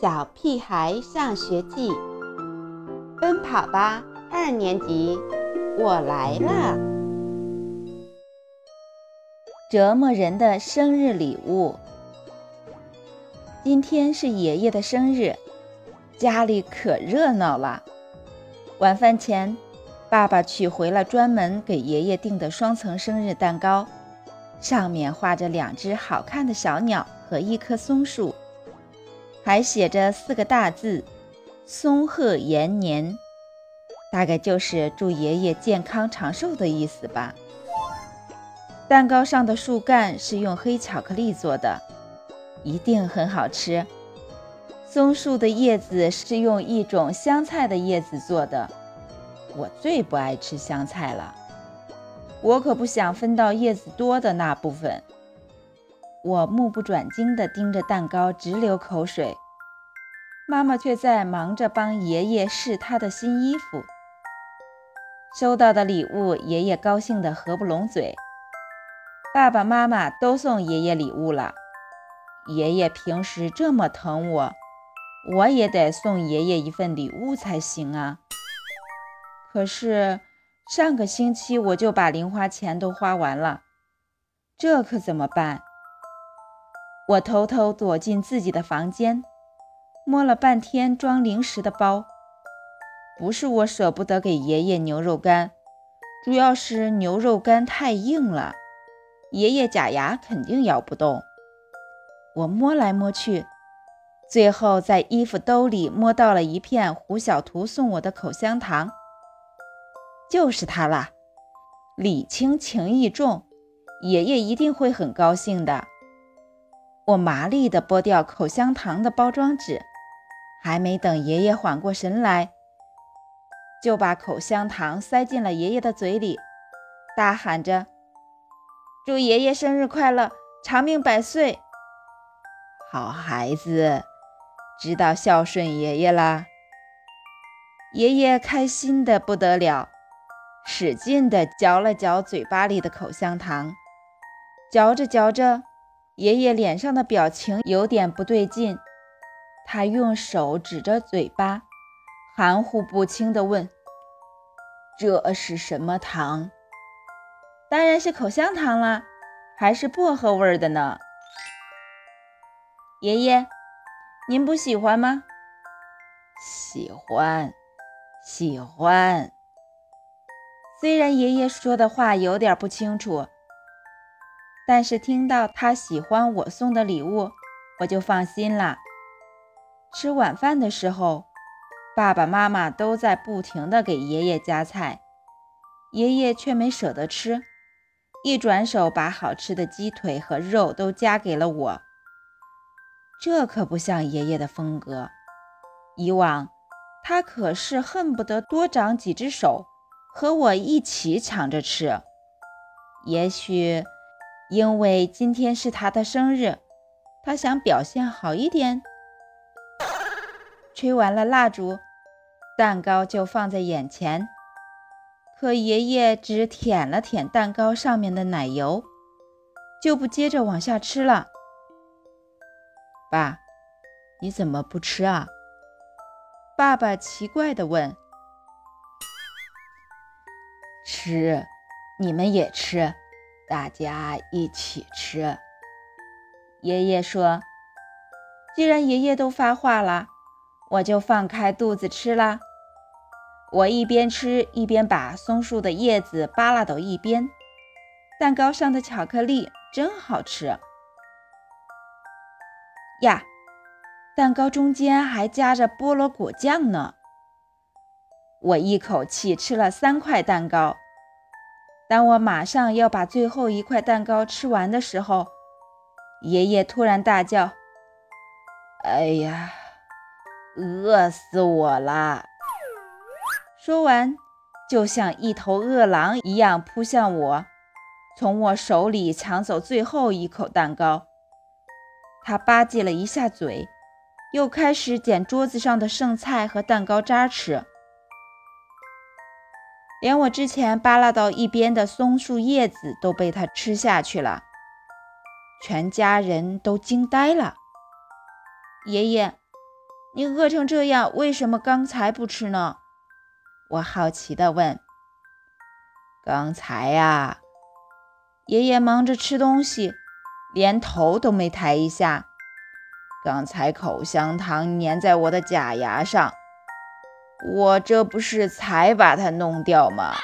小屁孩上学记，奔跑吧二年级，我来了。折磨人的生日礼物。今天是爷爷的生日，家里可热闹了。晚饭前，爸爸取回了专门给爷爷订的双层生日蛋糕，上面画着两只好看的小鸟和一棵松树。还写着四个大字“松鹤延年”，大概就是祝爷爷健康长寿的意思吧。蛋糕上的树干是用黑巧克力做的，一定很好吃。松树的叶子是用一种香菜的叶子做的，我最不爱吃香菜了，我可不想分到叶子多的那部分。我目不转睛地盯着蛋糕，直流口水。妈妈却在忙着帮爷爷试他的新衣服。收到的礼物，爷爷高兴得合不拢嘴。爸爸妈妈都送爷爷礼物了。爷爷平时这么疼我，我也得送爷爷一份礼物才行啊。可是上个星期我就把零花钱都花完了，这可怎么办？我偷偷躲进自己的房间，摸了半天装零食的包。不是我舍不得给爷爷牛肉干，主要是牛肉干太硬了，爷爷假牙肯定咬不动。我摸来摸去，最后在衣服兜里摸到了一片胡小图送我的口香糖，就是它啦！礼轻情意重，爷爷一定会很高兴的。我麻利地剥掉口香糖的包装纸，还没等爷爷缓过神来，就把口香糖塞进了爷爷的嘴里，大喊着：“祝爷爷生日快乐，长命百岁！”好孩子，知道孝顺爷爷啦。爷爷开心的不得了，使劲地嚼了嚼嘴巴里的口香糖，嚼着嚼着。爷爷脸上的表情有点不对劲，他用手指着嘴巴，含糊不清地问：“这是什么糖？”“当然是口香糖啦，还是薄荷味的呢。”“爷爷，您不喜欢吗？”“喜欢，喜欢。”虽然爷爷说的话有点不清楚。但是听到他喜欢我送的礼物，我就放心了。吃晚饭的时候，爸爸妈妈都在不停地给爷爷夹菜，爷爷却没舍得吃，一转手把好吃的鸡腿和肉都夹给了我。这可不像爷爷的风格，以往他可是恨不得多长几只手，和我一起抢着吃。也许。因为今天是他的生日，他想表现好一点。吹完了蜡烛，蛋糕就放在眼前，可爷爷只舔了舔蛋糕上面的奶油，就不接着往下吃了。爸，你怎么不吃啊？爸爸奇怪地问。吃，你们也吃。大家一起吃。爷爷说：“既然爷爷都发话了，我就放开肚子吃啦。”我一边吃一边把松树的叶子扒拉到一边。蛋糕上的巧克力真好吃呀！蛋糕中间还夹着菠萝果酱呢。我一口气吃了三块蛋糕。当我马上要把最后一块蛋糕吃完的时候，爷爷突然大叫：“哎呀，饿死我了！”说完，就像一头饿狼一样扑向我，从我手里抢走最后一口蛋糕。他吧唧了一下嘴，又开始捡桌子上的剩菜和蛋糕渣吃。连我之前扒拉到一边的松树叶子都被他吃下去了，全家人都惊呆了。爷爷，你饿成这样，为什么刚才不吃呢？我好奇地问。刚才呀，爷爷忙着吃东西，连头都没抬一下。刚才口香糖粘在我的假牙上，我这不是才把它弄掉吗？